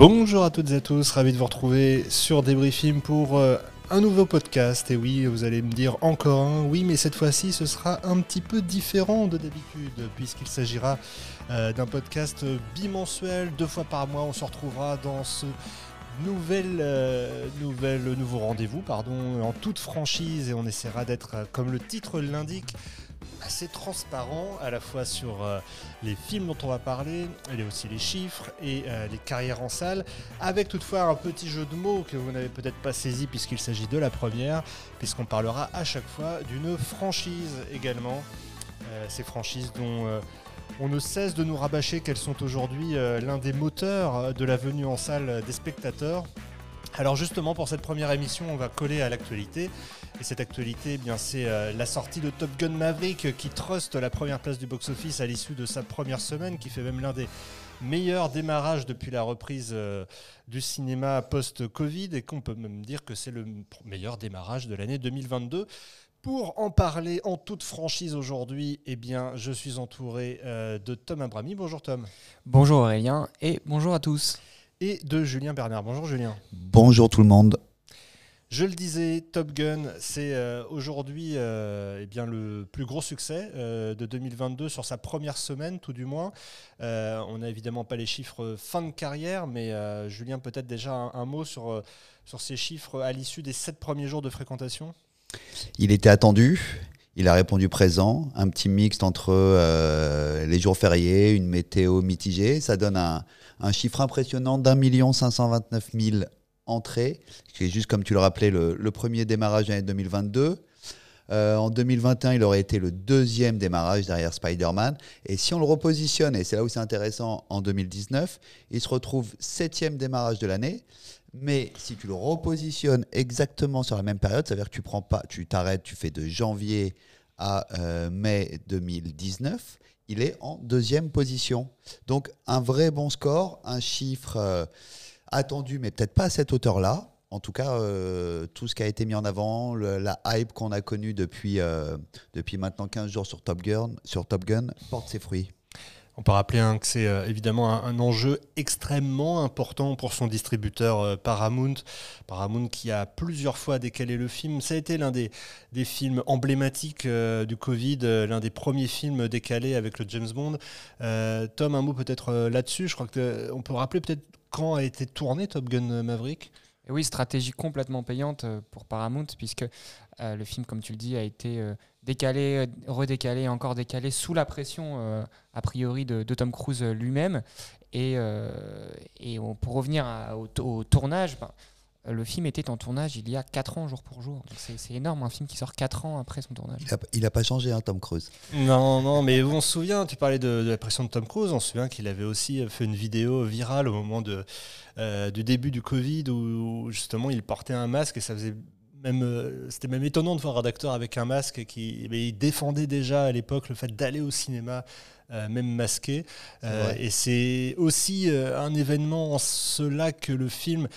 Bonjour à toutes et à tous, ravi de vous retrouver sur Débriefing pour euh, un nouveau podcast. Et oui, vous allez me dire encore un, oui, mais cette fois-ci ce sera un petit peu différent de d'habitude, puisqu'il s'agira euh, d'un podcast bimensuel, deux fois par mois. On se retrouvera dans ce nouvel, euh, nouvel, nouveau rendez-vous pardon, en toute franchise et on essaiera d'être, euh, comme le titre l'indique, assez transparent à la fois sur euh, les films dont on va parler, et aussi les chiffres et euh, les carrières en salle, avec toutefois un petit jeu de mots que vous n'avez peut-être pas saisi puisqu'il s'agit de la première, puisqu'on parlera à chaque fois d'une franchise également. Euh, ces franchises dont on ne cesse de nous rabâcher qu'elles sont aujourd'hui l'un des moteurs de la venue en salle des spectateurs. Alors justement pour cette première émission on va coller à l'actualité et cette actualité eh bien c'est euh, la sortie de Top Gun Maverick euh, qui truste la première place du box-office à l'issue de sa première semaine qui fait même l'un des meilleurs démarrages depuis la reprise euh, du cinéma post-Covid et qu'on peut même dire que c'est le meilleur démarrage de l'année 2022. Pour en parler en toute franchise aujourd'hui, eh bien, je suis entouré de Tom Abrami. Bonjour Tom. Bonjour Aurélien et bonjour à tous. Et de Julien Bernard. Bonjour Julien. Bonjour tout le monde. Je le disais, Top Gun, c'est euh, aujourd'hui euh, eh bien le plus gros succès euh, de 2022 sur sa première semaine, tout du moins. On n'a évidemment pas les chiffres fin de carrière, mais Julien, peut-être déjà un, un mot sur, sur ces chiffres à l'issue des sept premiers jours de fréquentation? Il était attendu, il a répondu présent, un petit mixte entre euh, les jours fériés, une météo mitigée, ça donne un, chiffre impressionnant d'un million cinq cent vingt-neuf mille entrées, qui est juste comme tu le rappelais le, le premier démarrage de l'année 2022. Euh, en 2021, il aurait été le deuxième démarrage derrière Spider-Man. Et si on le repositionne, et c'est là où c'est intéressant, en 2019, il se retrouve septième démarrage de l'année. Mais si tu le repositionnes exactement sur la même période, ça veut dire que tu prends pas, tu t'arrêtes, tu fais de janvier à euh, mai 2019, il est en deuxième position. Donc un vrai bon score, un chiffre euh, attendu, mais peut-être pas à cette hauteur-là. En tout cas, euh, tout ce qui a été mis en avant, la hype qu'on a connue depuis, depuis maintenant 15 jours sur Top Gun, sur Top Gun porte ses fruits. On peut rappeler hein, que c'est euh, évidemment un, enjeu extrêmement important pour son distributeur euh, Paramount. Paramount qui a plusieurs fois décalé le film. Ça a été l'un des, des films emblématiques euh, du Covid, l'un des premiers films décalés avec le James Bond. Tom, un mot peut-être là-dessus. Je crois que euh, on peut rappeler peut-être quand a été tourné Top Gun Maverick? Et oui, stratégie complètement payante pour Paramount, puisque euh, le film, comme tu le dis, a été euh, décalé, euh, redécalé, encore décalé sous la pression, euh, a priori, de, de Tom Cruise lui-même. Et, euh, et on- pour revenir à- au, au tournage, ben, le film était en tournage il y a 4 ans, jour pour jour. C'est énorme, un film qui sort 4 ans après son tournage. Il a, il a pas changé, hein, Tom Cruise. Non, non, mais on se souvient, tu parlais de, de la pression de Tom Cruise, on se souvient qu'il avait aussi fait une vidéo virale au moment de, euh, du début du Covid où justement il portait un masque et ça faisait même, euh, c'était même étonnant de voir un acteur avec un masque qui mais il défendait déjà à l'époque le fait d'aller au cinéma. euh, même masqué. Euh, et c'est aussi euh, un événement en cela que le film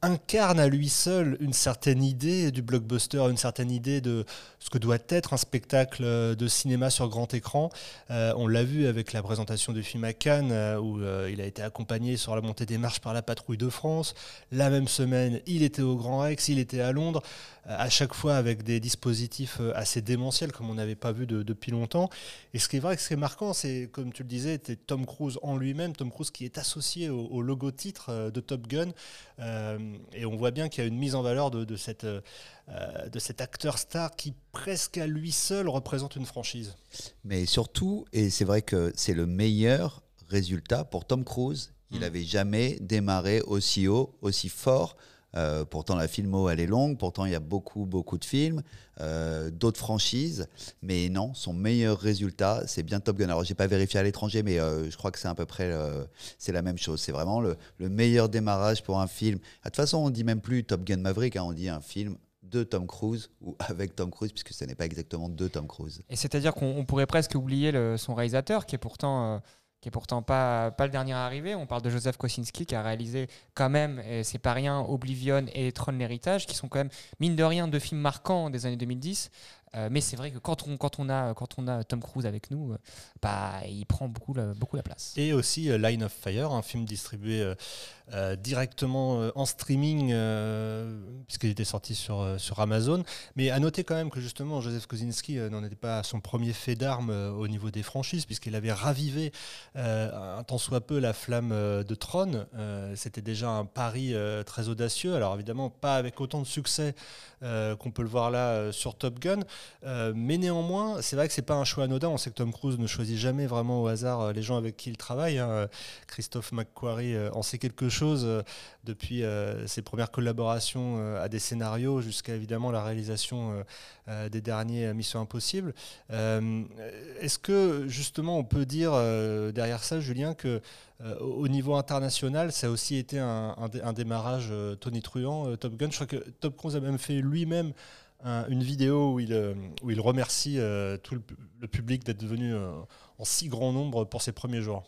incarne à lui seul une certaine idée du blockbuster, une certaine idée de ce que doit être un spectacle euh, de cinéma sur grand écran. Euh, on l'a vu avec la présentation du film à Cannes, euh, où il a été accompagné sur la montée des marches par la patrouille de France. La même semaine, il était au Grand Rex, il était à Londres, à chaque fois avec des dispositifs assez démentiels, comme on n'avait pas vu de- depuis longtemps. Et ce qui est vrai, ce qui est marquant, c'est, comme tu le disais, Tom Cruise en lui-même, Tom Cruise qui est associé au, au logo titre euh, de Top Gun. Et on voit bien qu'il y a une mise en valeur de, de cette, euh, de cet acteur star qui, presque à lui seul, représente une franchise. Mais surtout, et c'est vrai que c'est le meilleur résultat pour Tom Cruise. Il Mm. n'avait jamais démarré aussi haut, aussi fort. Euh, pourtant, la filmo, elle est longue. Pourtant, il y a beaucoup, beaucoup de films, euh, d'autres franchises. Mais non, son meilleur résultat, c'est bien Top Gun. Alors, j'ai pas vérifié à l'étranger, mais euh, je crois que c'est à peu près c'est la même chose. C'est vraiment le, le meilleur démarrage pour un film. Ah, De toute façon, on dit même plus Top Gun Maverick, hein, on dit un film de Tom Cruise ou avec Tom Cruise, puisque ce n'est pas exactement de Tom Cruise. Et c'est-à-dire qu'on on pourrait presque oublier son réalisateur, qui est pourtant, qui est pourtant pas, le dernier arrivé. On parle de Joseph Kosinski, qui a réalisé quand même, c'est pas rien, Oblivion et Tron l'héritage, qui sont quand même, mine de rien, deux films marquants des années 2010. Euh, mais c'est vrai que quand on, quand, on a, quand on a Tom Cruise avec nous, euh, bah, il prend beaucoup la, beaucoup la place. Et aussi euh, Line of Fire, un film distribué directement en streaming, puisqu'il était sorti sur, sur Amazon. Mais à noter quand même que justement, Joseph Kosinski n'en était pas à son premier fait d'armes au niveau des franchises, puisqu'il avait ravivé un tant soit peu la flamme de Tron. C'était déjà un pari très audacieux. Alors évidemment, pas avec autant de succès qu'on peut le voir là sur Top Gun. Euh, mais néanmoins, c'est vrai que c'est pas un choix anodin. On sait que Tom Cruise ne choisit jamais vraiment au hasard euh, les gens avec qui il travaille. Hein. Christophe McQuarrie euh, en sait quelque chose depuis ses premières collaborations à des scénarios jusqu'à évidemment la réalisation des derniers Missions Impossibles. Est-ce que justement on peut dire derrière ça, Julien, que au niveau international, ça a aussi été un, un démarrage tonitruant, Top Gun? Je crois que Top Cruise a même fait lui-même une vidéo où il, euh, où il remercie euh, tout le, public d'être venu euh, en si grand nombre pour ses premiers jours.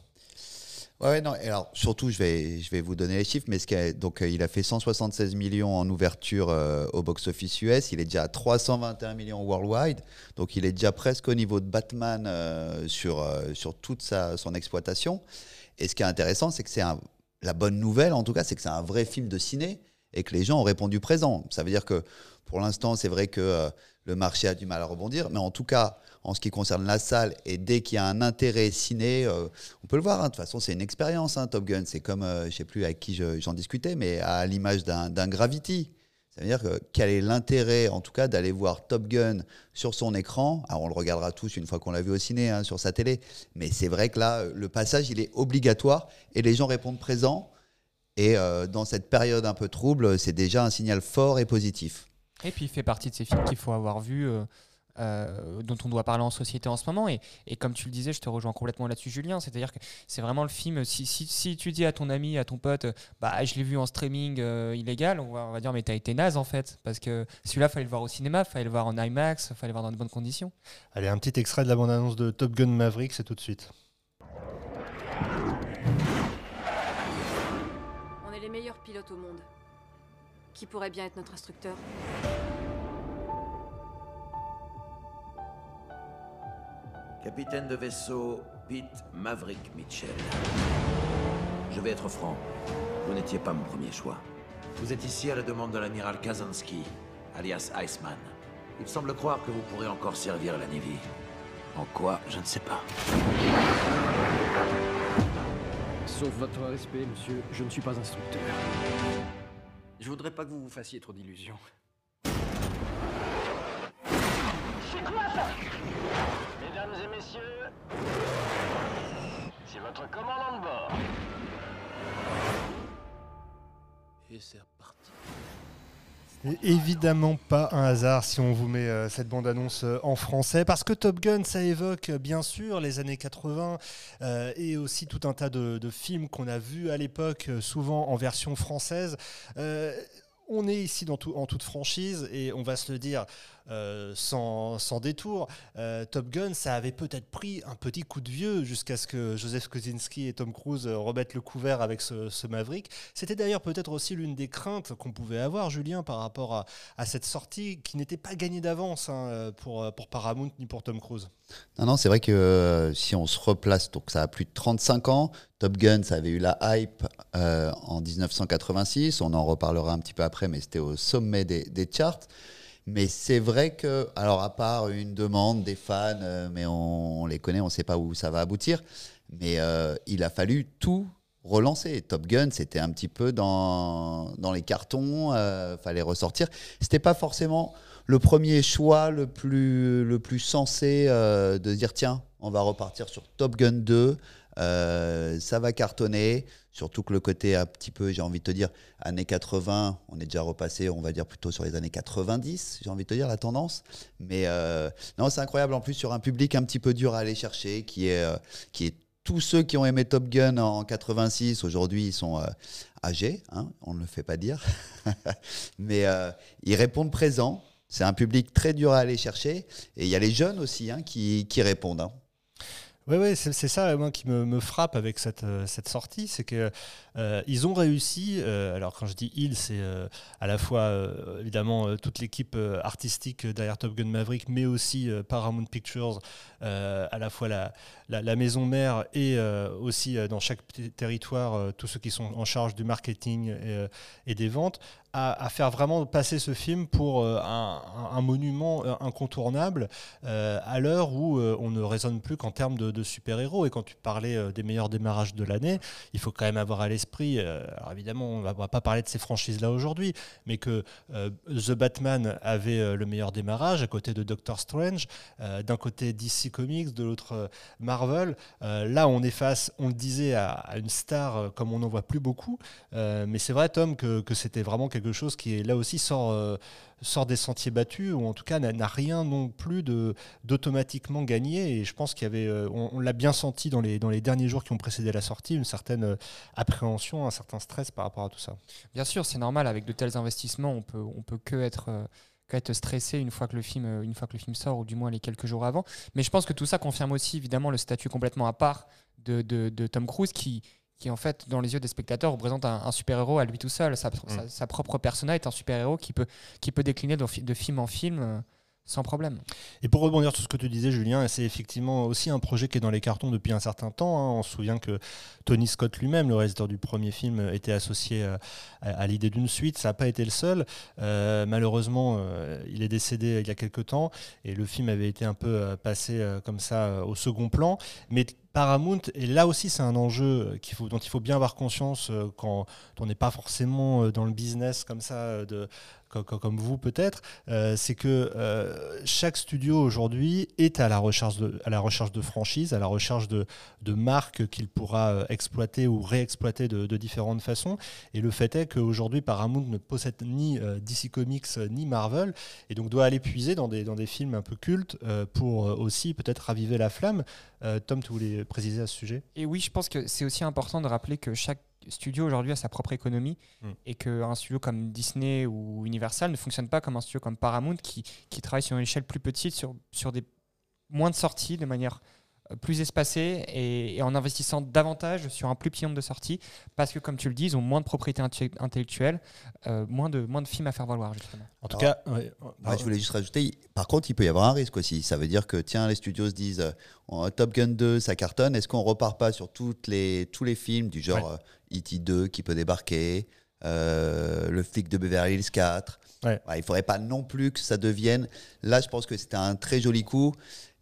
Ouais, non, alors surtout, je vais, je vais vous donner les chiffres, mais ce donc, il a fait 176 millions en ouverture au box-office US, il est déjà à 321 millions worldwide, donc il est déjà presque au niveau de Batman sur, sur toute sa, son exploitation. Et ce qui est intéressant, c'est que c'est la bonne nouvelle, en tout cas, c'est que c'est un vrai film de ciné et que les gens ont répondu présent. Ça veut dire que pour l'instant, c'est vrai que euh, le marché a du mal à rebondir, mais en tout cas, en ce qui concerne la salle, et dès qu'il y a un intérêt ciné, euh, on peut le voir. Hein. de toute façon, c'est une expérience, hein, Top Gun. C'est comme, euh, je ne sais plus avec qui j'en discutais, mais à l'image d'un Gravity. Ça veut dire que quel est l'intérêt, en tout cas, d'aller voir Top Gun sur son écran? Alors, on le regardera tous une fois qu'on l'a vu au ciné, hein, sur sa télé. Mais c'est vrai que là, le passage, il est obligatoire et les gens répondent présent. Et dans cette période un peu trouble, c'est déjà un signal fort et positif. Et puis il fait partie de ces films qu'il faut avoir vus. Euh, euh, dont on doit parler en société en ce moment. Et, et, comme tu le disais, je te rejoins complètement là-dessus, Julien. C'est-à-dire que c'est vraiment le film. Si, si, si, tu dis à ton ami, à ton pote, bah je l'ai vu en streaming euh, illégal, on va, on va, dire mais t'as été naze en fait, parce que celui-là fallait le voir au cinéma, fallait le voir en IMAX, fallait le voir dans de bonnes conditions. Allez, un petit extrait de la bande-annonce de Top Gun Maverick, c'est tout de suite. On est les meilleurs pilotes au monde. Qui pourrait bien être notre instructeur Capitaine de vaisseau Pete Maverick Mitchell. Je vais être franc, vous n'étiez pas mon premier choix. Vous êtes ici à la demande de l'amiral Kazansky, alias Iceman. Il semble croire que vous pourrez encore servir la Navy. En quoi, je ne sais pas. Sauf votre respect, monsieur, je ne suis pas instructeur. Je voudrais pas que vous vous fassiez trop d'illusions. C'est quoi ça Mesdames et messieurs, c'est votre commandant de bord. Et c'est reparti. Évidemment pas un hasard si on vous met euh, cette bande-annonce euh, en français, parce que Top Gun, ça évoque euh, bien sûr les années 80 et aussi tout un tas de, films qu'on a vus à l'époque, souvent en version française. On est ici en toute franchise et on va se le dire euh, sans, détour. Euh, Top Gun, ça avait peut-être pris un petit coup de vieux jusqu'à ce que Joseph Kosinski et Tom Cruise remettent le couvert avec ce, Maverick. C'était d'ailleurs peut-être aussi l'une des craintes qu'on pouvait avoir, Julien, par rapport à, cette sortie qui n'était pas gagnée d'avance hein, pour, Paramount ni pour Tom Cruise. Non, non, c'est vrai que euh, si on se replace, donc ça a plus de 35 ans, Top Gun, ça avait eu la hype en 1986, on en reparlera un petit peu après, mais c'était au sommet des charts. Mais c'est vrai que, alors à part une demande des fans, euh, mais on, les connaît, on ne sait pas où ça va aboutir, mais euh, il a fallu tout relancer. Top Gun, c'était un petit peu dans, dans les cartons, euh, fallait ressortir. C'était pas forcément le premier choix le plus, le plus sensé euh, de dire tiens, on va repartir sur Top Gun 2. Euh, ça va cartonner, surtout que le côté un petit peu, j'ai envie de te dire, années 80, on est déjà repassé, on va dire plutôt sur les années 90, j'ai envie de te dire la tendance. Mais euh, non, c'est incroyable en plus sur un public un petit peu dur à aller chercher, qui est, euh, tous ceux qui ont aimé Top Gun en 86, aujourd'hui, ils sont âgés, hein, on ne le fait pas dire, mais ils répondent présents. C'est un public très dur à aller chercher. Et il y a les jeunes aussi hein, qui, qui, répondent. Hein. Oui, ouais, c'est ça moi, qui me, frappe avec cette, euh, cette sortie, c'est que Euh, ils ont réussi, euh, alors quand je dis ils, c'est euh, à la fois évidemment toute l'équipe artistique derrière Top Gun Maverick, mais aussi Paramount Pictures, à la fois la, la, maison mère et aussi dans chaque territoire tous ceux qui sont en charge du marketing et, et des ventes, à, faire vraiment passer ce film pour euh, un, monument euh, incontournable euh, à l'heure où on ne raisonne plus qu'en termes de, super-héros. Et quand tu parlais des meilleurs démarrages de l'année, il faut quand même avoir à l'esprit, alors évidemment on on va pas parler de ces franchises-là aujourd'hui, mais que The Batman avait le meilleur démarrage à côté de Doctor Strange, d'un côté DC Comics, de l'autre Marvel. Là on est face, on le disait, à, une star comme on n'en voit plus beaucoup. Mais c'est vrai Tom que, que c'était vraiment quelque chose qui est là aussi sort... euh, sort des sentiers battus ou en tout cas n'a rien non plus d'automatiquement gagné et je pense qu'il y avait euh, on, l'a bien senti dans les dans les derniers jours qui ont précédé la sortie une certaine euh, appréhension un certain stress par rapport à tout ça Bien sûr, c'est normal. Avec de tels investissements, on peut, on peut que être, être stressé une fois que le film, une fois que le film sort, ou du moins les quelques jours avant. Mais je pense que tout ça confirme aussi évidemment le statut complètement à part de, de- de Tom Cruise, qui, qui en fait, dans les yeux des spectateurs, représente un, un super-héros à lui tout seul. Sa, sa- sa propre persona est un super-héros qui peut, qui peut décliner de, fi- de film en film. Sans problème. Et pour rebondir sur ce que tu disais, Julien, c'est effectivement aussi un projet qui est dans les cartons depuis un certain temps. hein. On se souvient que Tony Scott lui-même, le réalisateur du premier film, était associé euh, à, l'idée d'une suite. Ça n'a pas été le seul. Euh, malheureusement, euh, il est décédé il y a quelques temps et le film avait été un peu passé comme ça au second plan. Mais Paramount, et là aussi c'est un enjeu dont il faut bien avoir conscience quand on n'est pas forcément dans le business comme ça, de, co- co- comme vous peut-être, euh, c'est que euh, chaque studio aujourd'hui est à la recherche de, à la recherche de franchises, à la recherche de, de marques qu'il pourra euh, exploiter ou réexploiter de, différentes façons. Et le fait est qu'aujourd'hui Paramount ne possède ni DC Comics ni Marvel, et donc doit aller puiser dans des, dans des films un peu cultes pour aussi peut-être raviver la flamme. Tom, tu voulais préciser à ce sujet? Et oui, je pense que c'est aussi important de rappeler que chaque studio aujourd'hui a sa propre économie Mm. et qu'un studio comme Disney ou Universal ne fonctionne pas comme un studio comme Paramount qui, qui travaille sur une échelle plus petite, sur, sur des moins de sorties, de manière euh, plus espacée et, et en investissant davantage sur un plus petit nombre de sorties parce que, comme tu le dis, ils ont moins de propriété intellectuelle, euh, moins, de, moins de films à faire valoir, justement. En tout Alors, cas, ouais, Ouais, je voulais juste rajouter, par contre, il peut y avoir un risque aussi. Ça veut dire que, tiens, les studios se disent, euh, oh, Top Gun 2, ça cartonne, est-ce qu'on repart pas sur toutes les, tous les films du genre euh, E.T. 2 qui peut débarquer, euh, le flic de Beverly Hills 4 Ouais. Il faudrait pas non plus que ça devienne. Là, je pense que c'était un très joli coup,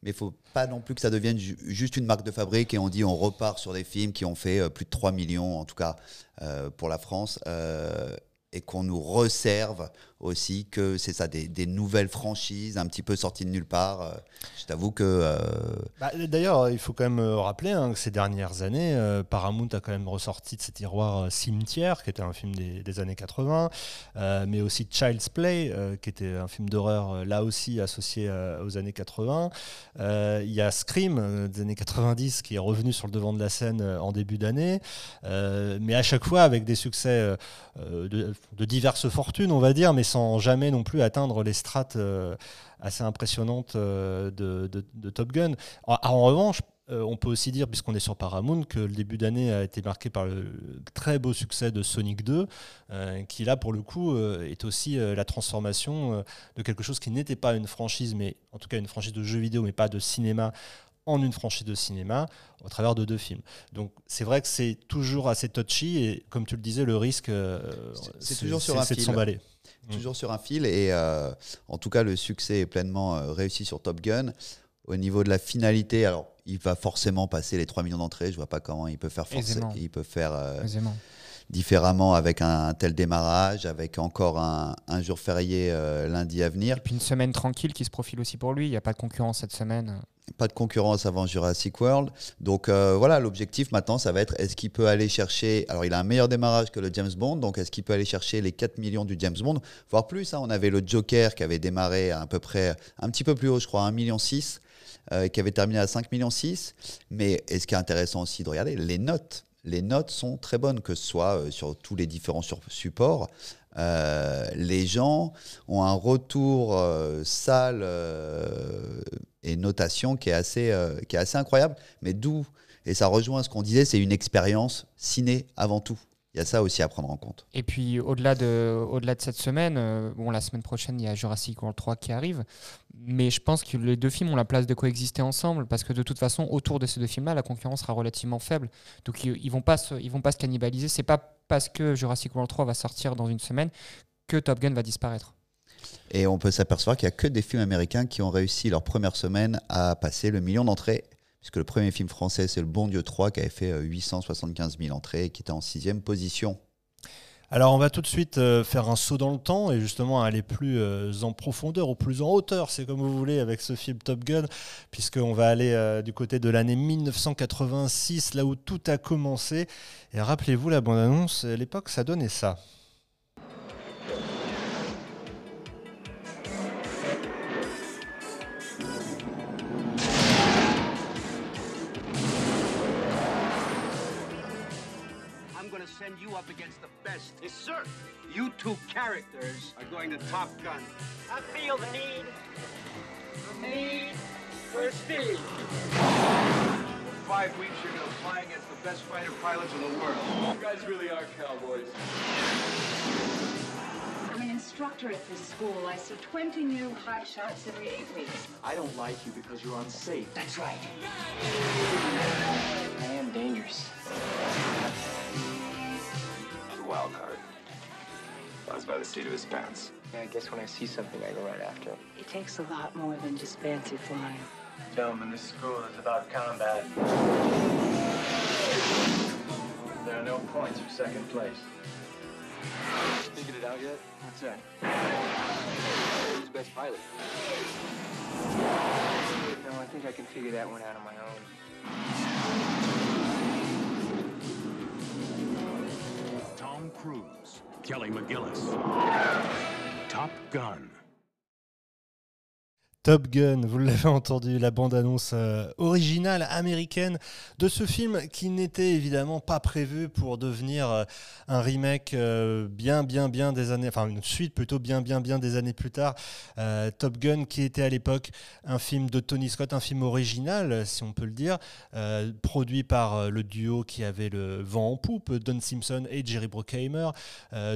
mais il faut pas non plus que ça devienne ju- juste une marque de fabrique et on dit on repart sur des films qui ont fait euh, plus de 3 millions, en tout cas euh, pour la France. et qu'on nous resserve aussi que c'est ça, des, nouvelles franchises un petit peu sorties de nulle part. Euh, Je t'avoue que. euh, Bah, D'ailleurs, il faut quand même euh, rappeler hein, que ces dernières années, Paramount a quand même ressorti de ses tiroirs Cimetière, qui était un film des, années 80, euh, mais aussi Child's Play, qui était un film d'horreur là aussi associé aux années 80. Euh, Il y a Scream des années 90 qui est revenu sur le devant de la scène en début d'année, mais à chaque fois avec des succès de, de diverses fortunes, on va dire, mais sans jamais non plus atteindre les strates euh, assez impressionnantes euh, de, de- de Top Gun. En, en revanche, euh, on peut aussi dire, puisqu'on est sur Paramount, que le début d'année a été marqué par le très beau succès de Sonic 2, euh, qui là, pour le coup, euh, est aussi euh, la transformation de quelque chose qui n'était pas une franchise, mais en tout cas une franchise de jeux vidéo, mais pas de cinéma, en une franchise de cinéma au travers de deux films. Donc c'est vrai que c'est toujours assez touchy et comme tu le disais, le risque, C'est- toujours sur un de s'emballer. Mm. toujours sur un fil. Et euh, en tout cas, le succès est pleinement euh, réussi sur Top Gun. Au niveau de la finalité, alors il va forcément passer les 3 millions d'entrées. Je vois pas comment il peut faire forcer, Aisément. il peut faire euh, différemment avec un, un tel démarrage, avec encore un, un jour férié euh, lundi à venir. Et puis une semaine tranquille qui se profile aussi pour lui. Il n'y a pas de concurrence cette semaine. Pas de concurrence avant Jurassic World. Donc euh, voilà, l'objectif maintenant, ça va être est-ce qu'il peut aller chercher. Alors il a un meilleur démarrage que le James Bond, donc est-ce qu'il peut aller chercher les 4 millions du James Bond, voire plus. hein. On avait le Joker qui avait démarré à, peu près un petit peu plus haut, je crois, 1,6 million. euh, qui avait terminé à 5 millions 6. Mais et ce qui est intéressant aussi de regarder, les notes. Les notes sont très bonnes, que ce soit euh, sur tous les différents supports. Euh, les gens ont un retour euh, salle euh, et notation qui est assez, euh, qui est assez incroyable. Mais d'où, et ça rejoint ce qu'on disait, c'est une expérience ciné avant tout. Il y a ça aussi à prendre en compte. Et puis au-delà de, au-delà de cette semaine, euh, bon, la semaine prochaine, il y a Jurassic World 3 qui arrive. Mais je pense que les deux films ont la place de coexister ensemble parce que de toute façon, autour de ces deux films-là, la concurrence sera relativement faible. Donc ils, ils vont pas se, ils vont pas se cannibaliser. C'est pas parce que Jurassic World 3 va sortir dans une semaine que Top Gun va disparaître. Et on peut s'apercevoir qu'il n'y a que des films américains qui ont réussi leur première semaine à passer le million d'entrées. Puisque le premier film français, c'est Le Bon Dieu 3, qui avait fait euh, 875 000 entrées et qui était en sixième position. Alors on va tout de suite euh, faire un saut dans le temps et justement aller plus euh, en profondeur ou plus en hauteur, c'est comme vous voulez avec ce film Top Gun, puisqu'on va aller euh, du côté de l'année 1986, là où tout a commencé. Et rappelez-vous la bande-annonce, à l'époque ça donnait ça. Send you up against the best. Yes, sir. You two characters are going to Top Gun. I feel the need. The need for speed. For five weeks, you're going to fly against the best fighter pilots in the world. You guys really are cowboys. I'm an instructor at this school. I see 20 new hot shots every eight weeks. I don't like you because you're unsafe. That's right. I am dangerous. He's a wild card. Flies by the seat of his pants. Yeah, I guess when I see something, I go right after it. It takes a lot more than just fancy flying. Gentlemen, this school is about combat. There are no points for second place. Figured it out yet? What's that? Who's the best pilot? No, I think I can figure that one out on my own. Cruise, Kelly McGillis. Top Gun. Top Gun, vous l'avez entendu, la bande-annonce euh, originale américaine de ce film qui n'était évidemment pas prévu pour devenir euh, un remake euh, bien, bien, bien des années, enfin une suite plutôt bien, bien, bien des années plus tard. Top Gun qui était à l'époque un film de Tony Scott, un film original, si on peut le dire, produit par le duo qui avait le vent en poupe, Don Simpson et Jerry Bruckheimer,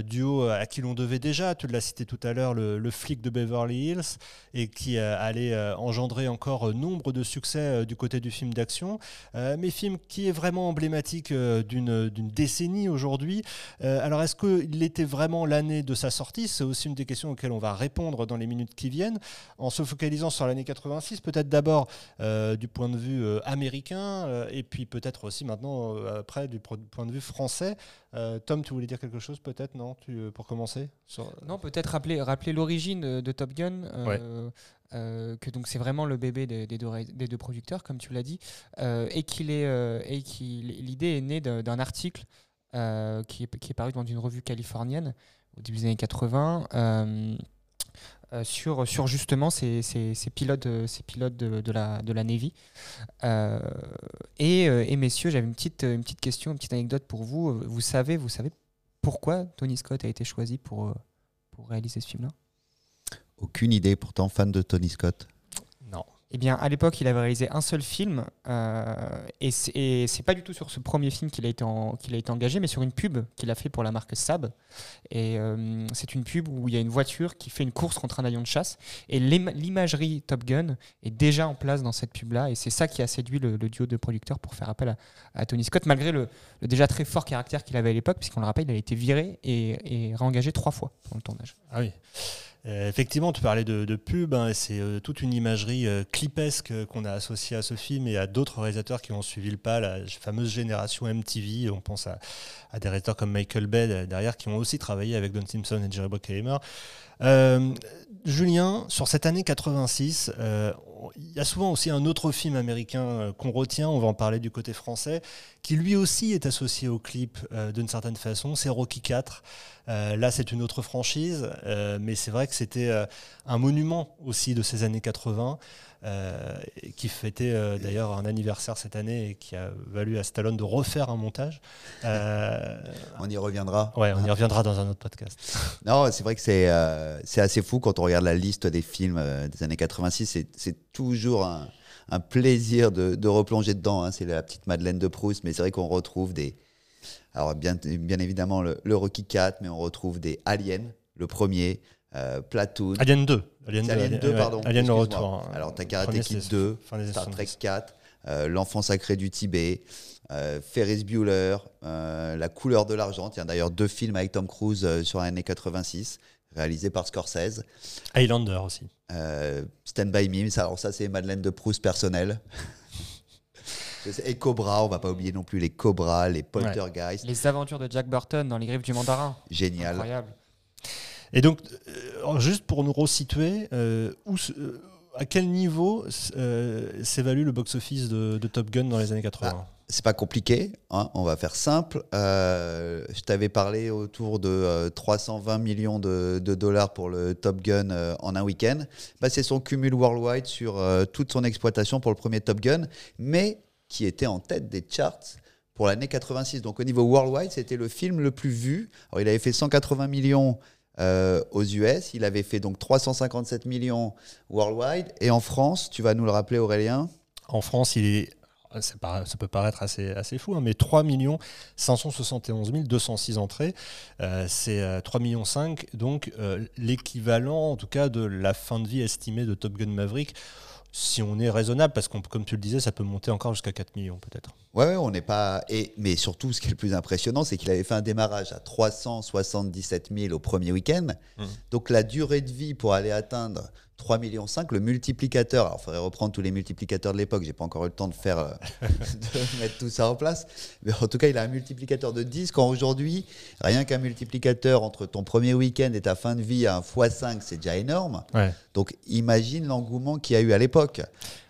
duo à qui l'on devait déjà, tu l'as cité tout à l'heure, le, le flic de Beverly Hills, et qui allait euh, engendrer encore euh, nombre de succès euh, du côté du film d'action, mais film qui est vraiment emblématique d'une décennie aujourd'hui. Alors est-ce qu'il était vraiment l'année de sa sortie? C'est aussi une des questions auxquelles on va répondre dans les minutes qui viennent, en se focalisant sur l'année 86, peut-être d'abord du point de vue américain, et puis peut-être aussi maintenant, après, du point de vue français. Tom, tu voulais dire quelque chose peut-être, non? Tu, Pour commencer sur- Non, peut-être rappeler, rappeler l'origine de, Top Gun, euh, que donc c'est vraiment le bébé des, deux, des deux producteurs, comme tu l'as dit, euh, et qu'il est, euh, et qu'il l'idée est née d'un article euh, qui, est, qui est paru dans une revue californienne au début des années 80. euh, euh, sur, sur justement ces, ces- ces pilotes, euh, ces pilotes de, la, de la Navy. Euh, et, euh, et messieurs, j'avais une petite, une petite question, une petite anecdote pour vous. Vous savez, vous savez pourquoi Tony Scott a été choisi pour, euh, pour réaliser ce film-là? Aucune idée, pourtant fan de Tony Scott. Non. Eh bien, à l'époque, il avait réalisé un seul film, euh, et c'est- pas du tout sur ce premier film qu'il a, été en- qu'il a été engagé, mais sur une pub qu'il a fait pour la marque Saab. Et euh, c'est une pub où il y a une voiture qui fait une course contre un avion de chasse, et l'im- l'imagerie Top Gun est déjà en place dans cette pub-là, et c'est ça qui a séduit le, le duo de producteurs pour faire appel à, à Tony Scott, malgré le, le déjà très fort caractère qu'il avait à l'époque, puisqu'on le rappelle, il a été viré et, et réengagé trois fois pour le tournage. Ah oui. Euh, effectivement, tu parlais de, pub, hein, c'est euh, toute une imagerie euh, clipesque qu'on a associée à ce film et à d'autres réalisateurs qui ont suivi le pas, la fameuse génération MTV. On pense à, des réalisateurs comme Michael Bay derrière qui ont aussi travaillé avec Don Simpson et Jerry Bruckheimer. Julien, sur cette année 86, euh, il y a souvent aussi un autre film américain qu'on retient, on va en parler du côté français, qui lui aussi est associé au clip d'une certaine façon, c'est Rocky 4. Euh, là, c'est une autre franchise, euh, mais c'est vrai que c'était euh, un monument aussi de ces années 80, euh, et qui fêtait d'ailleurs un anniversaire cette année et qui a valu à Stallone de refaire un montage. On y reviendra. ouais, on y reviendra dans un autre podcast. Non, c'est vrai que c'est c'est assez fou quand on regarde la liste des films des années 86. c'est- C'est toujours un, un plaisir de, de replonger dedans. hein. C'est la petite Madeleine de Proust, mais c'est vrai qu'on retrouve des, Alors, bien, bien évidemment, le, le Rocky 4, mais on retrouve des Aliens, le premier, euh, Platoon. Alien 2. Alien, C'est Alien 2, ouais, pardon. Alien le retour. hein. Alors, t'as Karate Kid c'est 2, fin des années Star Trek 70. 4, euh, L'enfant sacré du Tibet, euh, Ferris Bueller, euh, La couleur de l'argent. Tiens, d'ailleurs, deux films avec Tom Cruise sur l'année 86, réalisés par Scorsese. Highlander aussi. Euh, Stand By Me, ça, alors ça, c'est Madeleine de Proust personnelle. Et Cobra, on va pas oublier non plus les Cobras, les Poltergeist. Les aventures de Jack Burton dans Les Griffes du Mandarin. Génial. Incroyable. Et donc, euh, juste pour nous resituer, euh, où euh, à quel niveau euh, s'évalue le box-office de, de Top Gun dans les années 80 C'est pas compliqué, hein, on va faire simple. Euh, je t'avais parlé autour de euh, 320 millions de, de dollars pour le Top Gun euh, en un week-end. Bah, c'est son cumul worldwide sur euh, toute son exploitation pour le premier Top Gun, mais qui était en tête des charts pour l'année 86. Donc au niveau worldwide, c'était le film le plus vu. Alors, il avait fait 180 millions euh, aux US, il avait fait donc 357 millions worldwide, et en France, tu vas nous le rappeler Aurélien? En France, il ça peut paraître assez, assez fou, hein, mais 3 571 206 entrées, euh, c'est euh, 3 millions 5, donc euh, l'équivalent en tout cas de la fin de vie estimée de Top Gun Maverick, si on est raisonnable, parce que comme tu le disais, ça peut monter encore jusqu'à 4 millions peut-être. Ouais, on n'est pas. Et, mais surtout, ce qui est le plus impressionnant, c'est qu'il avait fait un démarrage à 377 000 au premier week-end. Mhm. Donc la durée de vie pour aller atteindre 3,5 millions, le multiplicateur, alors il faudrait reprendre tous les multiplicateurs de l'époque, j'ai pas encore eu le temps de faire, euh, de mettre tout ça en place. Mais en tout cas, il a un multiplicateur de 10, quand aujourd'hui, rien qu'un multiplicateur entre ton premier week-end et ta fin de vie à un x5, c'est déjà énorme. Ouais. Donc imagine l'engouement qu'il y a eu à l'époque.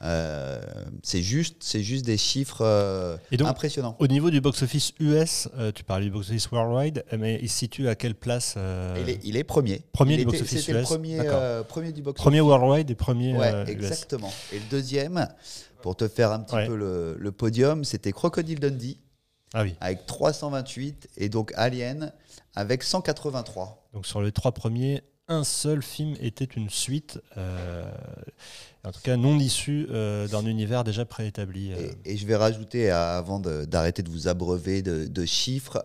Euh, c'est juste, c'est juste des chiffres euh, Et donc, impressionnants. Au niveau du box-office US, tu parlais du box-office worldwide, mais il se situe à quelle place Il est, il est premier. Premier Il du box-office C'était le US. premier, premier du box-office. Worldwide et premier Ouais, euh, US. exactement. Et le deuxième, pour te faire un petit Ouais. peu le, le podium, c'était Crocodile Dundee Ah oui. avec 328 et donc Alien avec 183. Donc sur les trois premiers, un seul film était une suite, euh, en tout cas non issue euh, d'un univers déjà préétabli. euh. Et, et je vais rajouter, euh, avant d'arrêter de, vous abreuver de, de chiffres,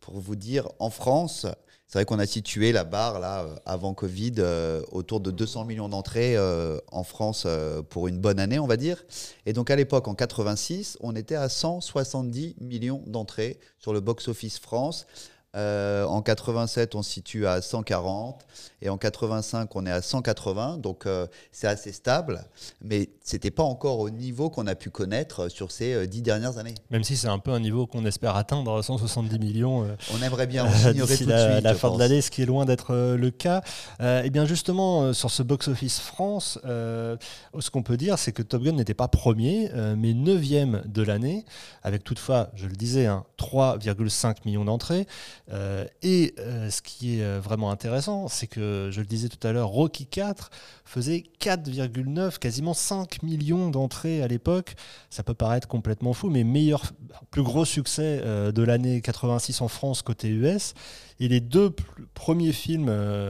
pour vous dire, en France, c'est vrai qu'on a situé la barre là euh, avant Covid euh, autour de 200 millions d'entrées euh, en France pour une bonne année, on va dire. Et donc à l'époque, en 86, on était à 170 millions d'entrées sur le box-office France. Euh, en 87, on se situe à 140 et en 85, on est à 180. Donc euh, c'est assez stable, mais c'était pas encore au niveau qu'on a pu connaître sur ces euh, dix dernières années. Même si c'est un peu un niveau qu'on espère atteindre, 170 millions. euh, On aimerait bien, euh, d'ici tout de la, suite. la fin pense. de l'année, ce qui est loin d'être euh, le cas. Euh, et bien justement, euh, sur ce box-office France, euh, ce qu'on peut dire, c'est que Top Gun n'était pas premier, euh, mais neuvième de l'année, avec toutefois, je le disais, hein, 3,5 millions d'entrées. Euh, et euh, ce qui est euh, vraiment intéressant, c'est que, je le disais tout à l'heure, Rocky 4 faisait 4,9, quasiment 5 millions d'entrées à l'époque. Ça peut paraître complètement fou, mais meilleur, plus gros succès de l'année 86 en France côté US. Et les deux premiers films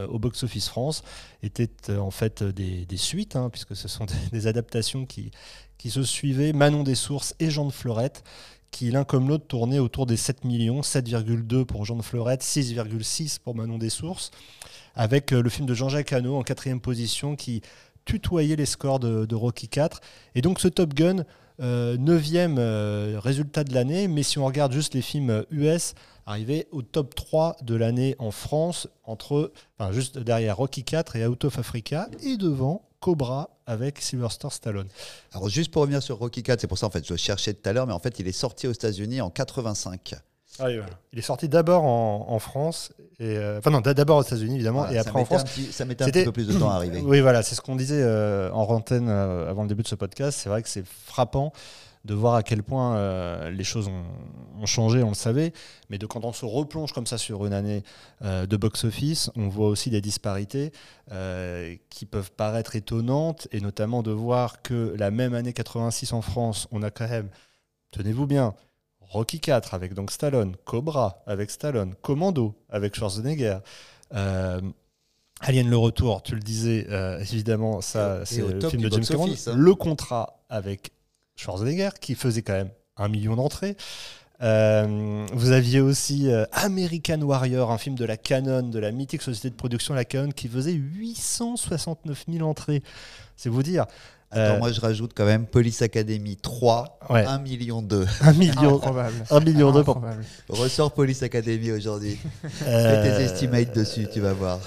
au box-office France étaient en fait des, suites, hein, puisque ce sont des, des adaptations qui, qui se suivaient, Manon des Sources et Jean de Fleurette, qui l'un comme l'autre tournaient autour des 7 millions, 7,2 pour Jean de Fleurette, 6,6 pour Manon des Sources, avec euh, le film de Jean-Jacques Hano en quatrième position qui tutoyait les scores de, Rocky 4. Et donc ce Top Gun, euh, neuvième euh, résultat de l'année, mais si on regarde juste les films US, arrivé au top 3 de l'année en France, entre, juste derrière Rocky 4 et Out of Africa, et devant Cobra avec Sylvester Stallone. Alors juste pour revenir sur Rocky 4, c'est pour ça en fait je le cherchais tout à l'heure, mais en fait il est sorti aux États-Unis en 85. Il est sorti d'abord en, en France, et, euh, enfin non, d'abord aux États-Unis évidemment, Voilà, et après en France. petit- ça mettait un petit peu plus de temps à arriver. Oui, voilà, c'est ce qu'on disait euh, en rantaine euh, avant le début de ce podcast. C'est vrai que c'est frappant de voir à quel point euh, les choses ont, ont changé, on le savait, mais de quand on se replonge comme ça sur une année euh, de box-office, on voit aussi des disparités euh, qui peuvent paraître étonnantes, et notamment de voir que la même année 86 en France, on a quand même, tenez-vous bien, Rocky 4 avec donc Stallone, Cobra avec Stallone, Commando avec Schwarzenegger. Alien le retour, tu le disais, euh, évidemment, ça c'est le film de James Cameron. hein. Le contrat avec Schwarzenegger, qui faisait quand même un million d'entrées. Euh, vous aviez aussi euh, American Warrior, un film de la Canon, de la mythique société de production La Canon, qui faisait 869 000 entrées. C'est vous dire. Attends, Euh, moi je rajoute quand même Police Academy 3, Ouais. 1 million 2. 1 million, Improbable. 1 million deux pour Improbable. Ressort Police Academy aujourd'hui. Fais tes estimates dessus, tu vas voir.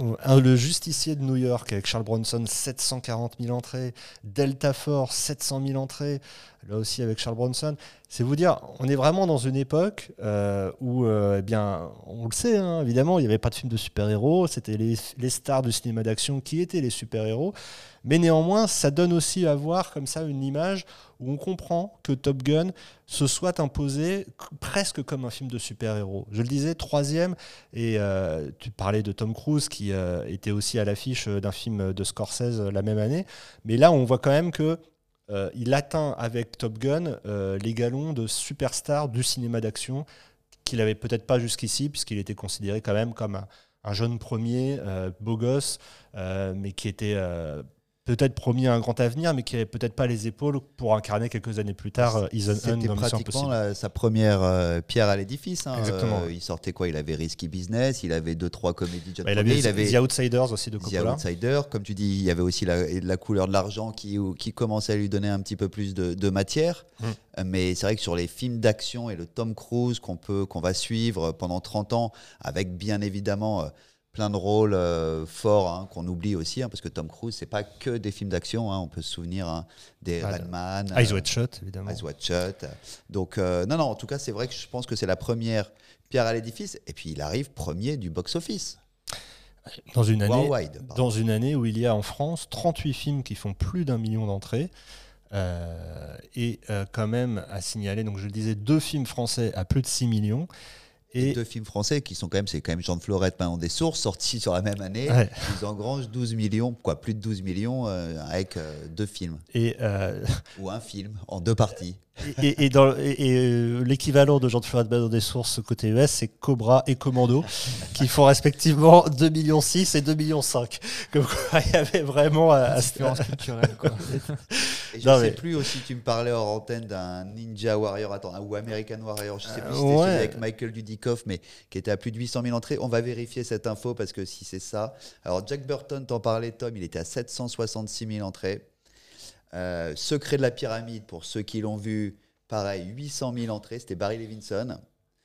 Le Justicier de New York avec Charles Bronson, 740 000 entrées. Delta Force, 700 000 entrées. Là aussi avec Charles Bronson. C'est vous dire, on est vraiment dans une époque euh, où, euh, eh bien, on le sait, hein, évidemment, il n'y avait pas de film de super-héros. C'était les, stars du cinéma d'action qui étaient les super-héros. Mais néanmoins, ça donne aussi à voir comme ça une image où on comprend que Top Gun se soit imposé presque comme un film de super-héros. Je le disais, troisième, et euh, tu parlais de Tom Cruise qui était aussi à l'affiche d'un film de Scorsese la même année. Mais là, on voit quand même que euh, il atteint avec Top Gun euh, les galons de superstar du cinéma d'action qu'il n'avait peut-être pas jusqu'ici, puisqu'il était considéré quand même comme un, un jeune premier, euh, beau gosse, mais qui était peut-être promis un grand avenir, mais qui n'avait peut-être pas les épaules pour incarner quelques années plus tard euh, Ethan Hunt C'était dans pratiquement la- sa première euh, pierre à l'édifice. hein. Exactement. Euh, il sortait quoi Il avait Risky Business, il avait deux trois comédies. Bah, il avait, il avait The Outsiders aussi de The Coppola. Outsider, comme tu dis, il y avait aussi la, la couleur de l'argent qui, qui commençait à lui donner un petit peu plus de, de matière. Mm. Mais c'est vrai que sur les films d'action et le Tom Cruise qu'on peut qu'on va suivre pendant 30 ans, avec bien évidemment plein de rôles euh, forts hein, qu'on oublie aussi, hein, parce que Tom Cruise, c'est pas que des films d'action. hein. on peut se souvenir des Ah, Red Man, Eyes Wide Shut, évidemment. Eyes Wide Shut. Donc, euh, non, non, en tout cas, c'est vrai que je pense que c'est la première pierre à l'édifice. Et puis, il arrive premier du box-office. Dans une, année, Worldwide, dans une année où il y a en France 38 films qui font plus d'un million d'entrées. euh, et quand même à signaler, donc je le disais, deux films français à plus de 6 millions. Et Et deux films français qui sont quand même, c'est quand même Jean de Florette, Manon des Sources, sortis sur la même année. Ouais. Ils engrangent 12 millions, quoi, plus de 12 millions euh, avec euh, deux films. et, euh, Ou un film en deux parties. Et, et- et dans- et- et, euh, l'équivalent de Jean de Florette dans des sources côté US, c'est Cobra et Commando, qui font respectivement 2,6 millions et 2,5 millions. Comme quoi, il y avait vraiment à- à- Différence culturelle, quoi. Et je Non, sais mais- plus aussi, tu me parlais hors antenne d'un Ninja Warrior, attends, ou American Warrior, je sais plus si Euh, c'était ouais. avec Michael Dudikoff, mais qui était à plus de 800 000 entrées. On va vérifier cette info parce que si c'est ça. Alors, Jack Burton, t'en parlais, Tom, il était à 766 000 entrées. Euh, Secret de la pyramide, pour ceux qui l'ont vu, pareil, 800 000 entrées, c'était Barry Levinson.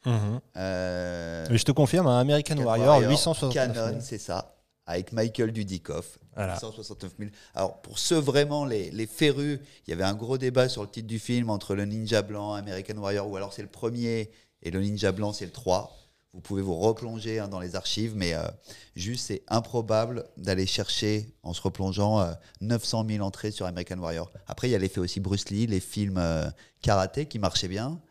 Mhm. Euh, Mais je te confirme, un American Warrior, Warrior, 869 000. Canon, c'est ça, avec Michael Dudikoff. Voilà. 169 000. Alors, pour ceux vraiment, les, les férus, il y avait un gros débat sur le titre du film entre le Ninja Blanc, American Warrior, ou alors c'est le premier et le Ninja Blanc, c'est le 3. Vous pouvez vous replonger hein, dans les archives, mais euh, juste, c'est improbable d'aller chercher, en se replongeant, euh, 900 000 entrées sur American Warrior. Après, il y a l'effet aussi Bruce Lee, les films euh, karaté qui marchaient bien.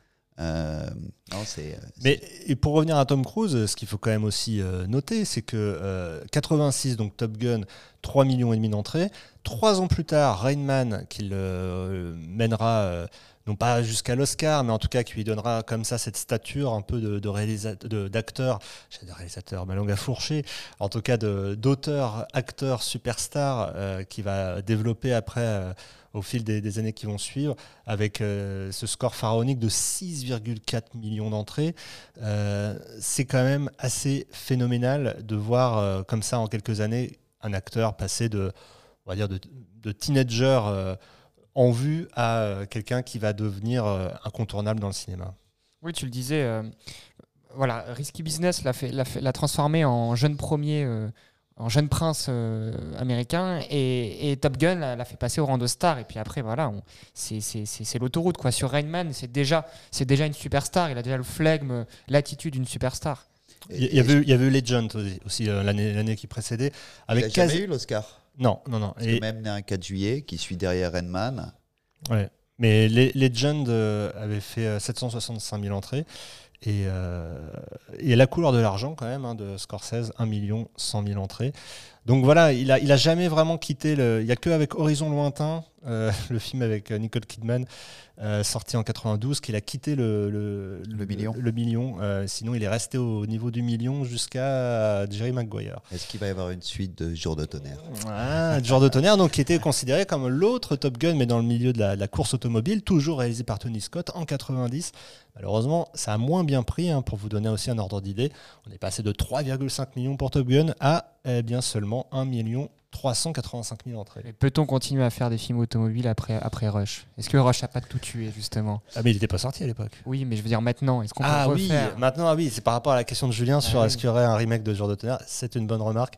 Euh, non, c'est. euh, Mais et pour revenir à Tom Cruise, ce qu'il faut quand même aussi euh, noter, c'est que euh, 86, donc Top Gun, 3 millions et demi d'entrées. Trois ans plus tard, Rain Man, qu'il euh, mènera, euh, non pas jusqu'à l'Oscar, mais en tout cas qui lui donnera comme ça cette stature un peu de, de réalisa- de- d'acteur, j'ai de réalisateur, ma langue à fourcher, en tout cas de- d'auteur, acteur, superstar, euh, qui va développer après, euh, au fil des, années qui vont suivre, avec euh, ce score pharaonique de 6,4 millions d'entrées. C'est quand même assez phénoménal de voir comme ça en quelques années un acteur passer de, on va dire, de, de teenager en vue à euh, quelqu'un qui va devenir euh, incontournable dans le cinéma. Oui, tu le disais. euh, voilà, Risky Business l'a fait, l'a fait- l'a transformé en jeune premier, euh, en jeune prince euh, américain, et, et Top Gun l'a l'a fait passer au rang de star. Et puis après, voilà, on- c'est, c'est- c'est- c'est l'autoroute quoi. Sur Rain Man, c'est déjà, c'est déjà une superstar. Il a déjà le flegme, l'attitude d'une superstar. Il y, il avait, eu- il y avait eu Legend aussi, euh, l'année, l'année qui précédait. il Avec jamais quasi- eu l'Oscar. Non, non, non. Parce Et- que même né un 4 juillet, qui suit derrière Redman. Ouais. Mais Le- Legend euh, avait fait euh, 765 000 entrées. Et, euh, et La couleur de l'argent, quand même, hein, de Scorsese, 1 million 100 000 entrées. Donc voilà, il a, il a jamais vraiment quitté le. Il y a que avec Horizon lointain, euh, le film avec euh, Nicole Kidman, euh, sorti en 92, qu'il a quitté le, le, Le million. Le, million. Sinon, il est resté au niveau du million jusqu'à Jerry Maguire. Est-ce qu'il va y avoir une suite de Jour de tonnerre? Ah, genre de tonnerre, donc qui était considéré comme l'autre Top Gun, mais dans le milieu de la, de la course automobile, toujours réalisé par Tony Scott en 90. Malheureusement, ça a moins bien pris, hein, pour vous donner aussi un ordre d'idée. On est passé de 3,5 millions pour Top Gun à eh bien seulement 1 million 385 000 entrées. Et Peut-on continuer à faire des films automobiles après, après Rush? Est-ce que Rush a pas tout tué, justement? Ah, mais il n'était pas sorti à l'époque. Oui, mais je veux dire maintenant, est-ce qu'on Ah peut oui, refaire? maintenant, ah oui, c'est par rapport à la question de Julien sur est-ce qu'il y aurait un remake de Jour de tonnerre. C'est une bonne remarque.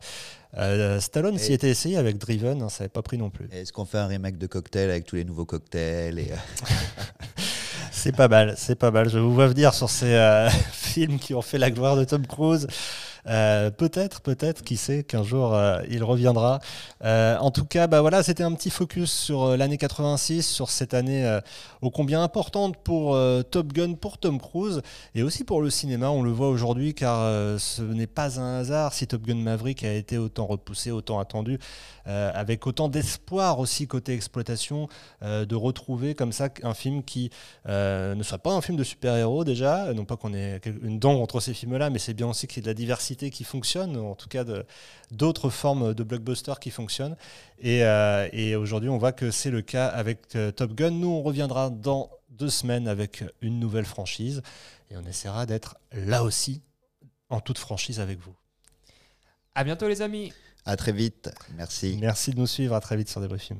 Euh, Stallone s'y était essayé avec Driven, hein, ça n'avait pas pris non plus. Est-ce qu'on fait un remake de Cocktail avec tous les nouveaux cocktails et, euh, C'est pas mal, c'est pas mal. Je vous vois venir sur ces euh, films qui ont fait la gloire de Tom Cruise. Euh, peut-être, peut-être, qui sait qu'un jour euh, il reviendra. Euh, en tout cas, bah voilà, c'était un petit focus sur l'année 86, sur cette année ô combien importante pour Top Gun, pour Tom Cruise et aussi pour le cinéma. On le voit aujourd'hui car ce n'est pas un hasard si Top Gun Maverick a été autant repoussé, autant attendu, avec autant d'espoir aussi côté exploitation de retrouver comme ça un film qui ne soit pas un film de super-héros déjà, non pas qu'on ait une dent entre ces films-là, mais c'est bien aussi qu'il y ait de la diversité qui fonctionne, en tout cas de- d'autres formes de blockbusters qui fonctionnent. Et, euh, et aujourd'hui, on voit que c'est le cas avec euh, Top Gun. Nous, on reviendra dans deux semaines avec une nouvelle franchise et on essaiera d'être là aussi en toute franchise avec vous. À bientôt, les amis À très vite. Merci. Merci de nous suivre, à très vite sur Débrief Film.